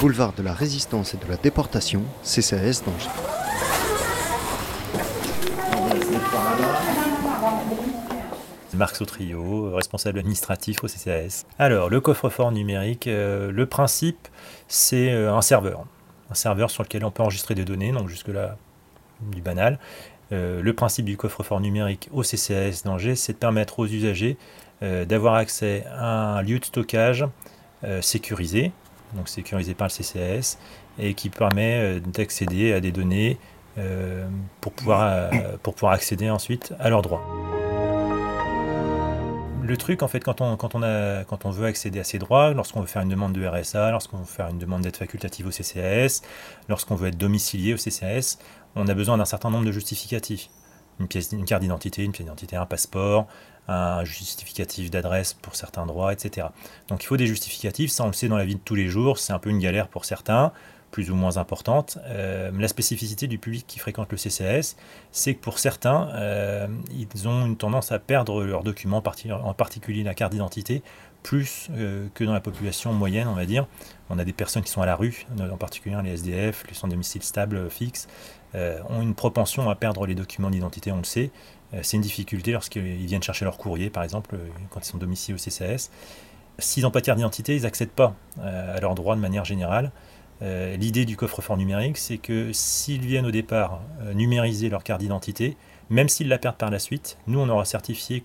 Boulevard de la Résistance et de la Déportation, CCAS d'Angers. Marc Sautrio, responsable administratif au CCAS. Alors, le coffre-fort numérique, euh, le principe, c'est euh, un serveur. Un serveur sur lequel on peut enregistrer des données, donc jusque-là, du banal. Euh, le principe du coffre-fort numérique au CCAS d'Angers, c'est de permettre aux usagers d'avoir accès à un lieu de stockage sécurisé, donc sécurisé par le CCAS, et qui permet d'accéder à des données pour, pouvoir, pour pouvoir accéder ensuite à leurs droits le truc, en fait, quand on, quand, on a, quand on veut accéder à ces droits, lorsqu'on veut faire une demande de RSA, lorsqu'on veut faire une demande d'aide facultative au CCAS, lorsqu'on veut être domicilié au CCAS, on a besoin d'un certain nombre de justificatifs. Une, pièce, une carte d'identité, une pièce d'identité, un passeport, un justificatif d'adresse pour certains droits, etc. Donc il faut des justificatifs, ça on le sait dans la vie de tous les jours, c'est un peu une galère pour certains plus ou moins importante. Euh, la spécificité du public qui fréquente le CCAS, c'est que pour certains, euh, ils ont une tendance à perdre leurs documents, en particulier la carte d'identité, plus euh, que dans la population moyenne, on va dire. On a des personnes qui sont à la rue, en particulier les SDF, les sans domicile stable fixe, ont une propension à perdre les documents d'identité, on le sait. c'est une difficulté lorsqu'ils viennent chercher leur courrier, par exemple, quand ils sont domiciliés au CCAS. S'ils n'ont pas de carte d'identité, ils n'accèdent pas à leurs droits de manière générale. Euh, l'idée du coffre-fort numérique, c'est que s'ils viennent au départ euh, numériser leur carte d'identité, même s'ils la perdent par la suite, nous on aura certifié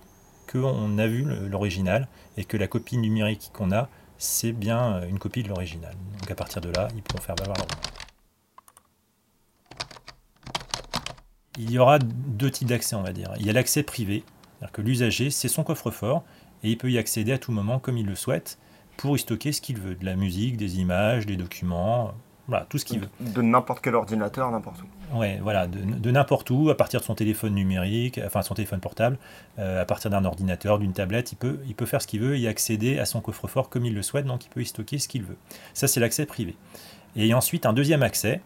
qu'on a vu l'original et que la copie numérique qu'on a, c'est bien euh, une copie de l'original. Donc à partir de là, ils pourront faire valoir leur. Il y aura deux types d'accès, on va dire. Il y a l'accès privé, c'est-à-dire que l'usager, c'est son coffre-fort et il peut y accéder à tout moment comme il le souhaite pour y stocker ce qu'il veut, de la musique, des images, des documents, voilà, tout ce qu'il veut. De n'importe quel ordinateur, n'importe où. Ouais, voilà, de, n'importe où, à partir de son téléphone numérique, enfin son téléphone portable, euh, à partir d'un ordinateur, d'une tablette, il peut, il peut faire ce qu'il veut et accéder à son coffre-fort comme il le souhaite, donc il peut y stocker ce qu'il veut. Ça, c'est l'accès privé. Et ensuite, un deuxième accès,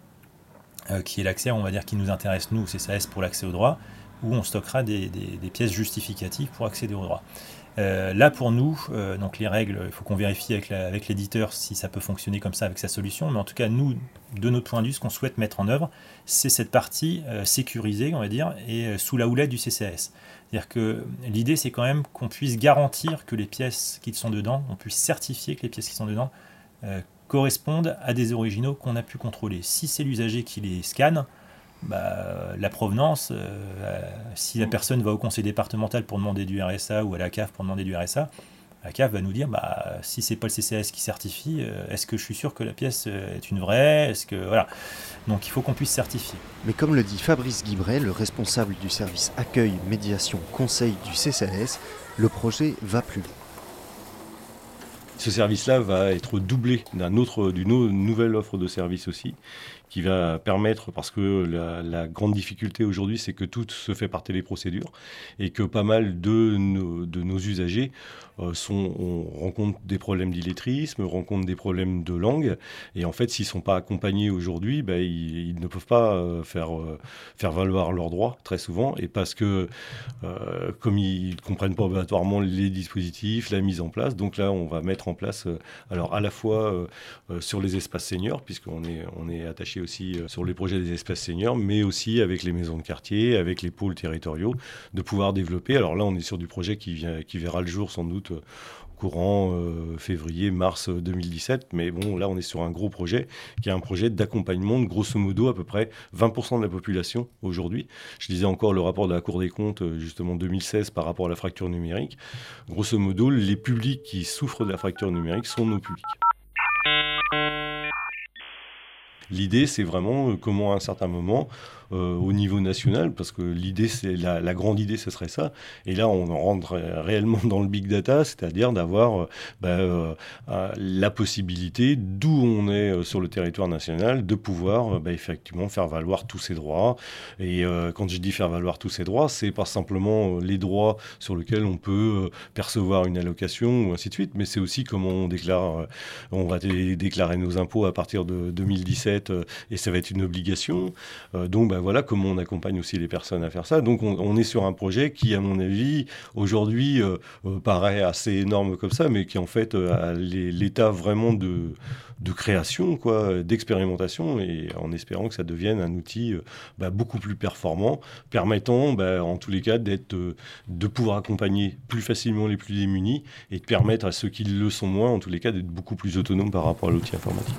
euh, qui est l'accès, on va dire, qui nous intéresse, nous, CSAS, pour l'accès au droit, où on stockera des, pièces justificatives pour accéder au droit. Euh, là, pour nous, euh, les règles, il faut qu'on vérifie avec, l'éditeur si ça peut fonctionner comme ça avec sa solution. Mais en tout cas, nous, de notre point de vue, ce qu'on souhaite mettre en œuvre, c'est cette partie euh, sécurisée, on va dire, et sous la houlette du CCAS. C'est-à-dire que l'idée, c'est quand même qu'on puisse garantir que les pièces qui sont dedans, on puisse certifier que les pièces qui sont dedans correspondent à des originaux qu'on a pu contrôler. Si c'est l'usager qui les scanne, bah, la provenance, euh, si la personne va au conseil départemental pour demander du RSA ou à la CAF pour demander du RSA, la CAF va nous dire bah, si c'est pas le CCS qui certifie, euh, est-ce que je suis sûr que la pièce euh, est une vraie? Est-ce que voilà Donc il faut qu'on puisse certifier. Mais comme le dit Fabrice Guibret, le responsable du service accueil, médiation, conseil du CCS, le projet va plus loin. Ce service-là va être doublé d'une autre, nouvelle offre de service aussi, qui va permettre, parce que la, grande difficulté aujourd'hui, c'est que tout se fait par téléprocédure et que pas mal de nos, usagers euh, sont, rencontrent des problèmes d'illettrisme, rencontrent des problèmes de langue. Et en fait, s'ils ne sont pas accompagnés aujourd'hui, ben, ils, ne peuvent pas euh, faire, euh, faire valoir leurs droits très souvent. Et parce que, comme ils ne comprennent pas obligatoirement les dispositifs, la mise en place, donc là, on va mettre en place, alors à la fois sur les espaces seniors, puisqu'on est, on est attaché aussi euh, sur les projets des espaces seniors, mais aussi avec les maisons de quartier, avec les pôles territoriaux, de pouvoir développer. Alors là, on est sur du projet qui, vient, qui verra le jour sans doute euh, courant euh, février, mars 2017. Mais bon, là, on est sur un gros projet qui est un projet d'accompagnement de grosso modo à peu près 20% de la population aujourd'hui. Je disais encore le rapport de la Cour des comptes, justement 2016, par rapport à la fracture numérique. Grosso modo, les publics qui souffrent de la fracture numérique sont nos publics. L'idée, c'est vraiment euh, comment à un certain moment, euh, au niveau national, parce que l'idée, c'est la, grande idée, ce serait ça. Et là, on rentre réellement dans le big data, c'est-à-dire d'avoir euh, bah, la possibilité, d'où on est sur le territoire national, de pouvoir bah, effectivement faire valoir tous ses droits. Et quand je dis faire valoir tous ses droits, c'est pas simplement les droits sur lesquels on peut percevoir une allocation ou ainsi de suite, mais c'est aussi comment on déclare, on va déclarer nos impôts à partir de 2017 être, et ça va être une obligation. donc bah, voilà comment on accompagne aussi les personnes à faire ça. Donc on, est sur un projet qui, à mon avis, aujourd'hui paraît assez énorme comme ça, mais qui en fait a l'état vraiment de, création, quoi, d'expérimentation, et en espérant que ça devienne un outil bah, beaucoup plus performant, permettant bah, en tous les cas de pouvoir accompagner plus facilement les plus démunis et de permettre à ceux qui le sont moins, en tous les cas, d'être beaucoup plus autonomes par rapport à l'outil informatique.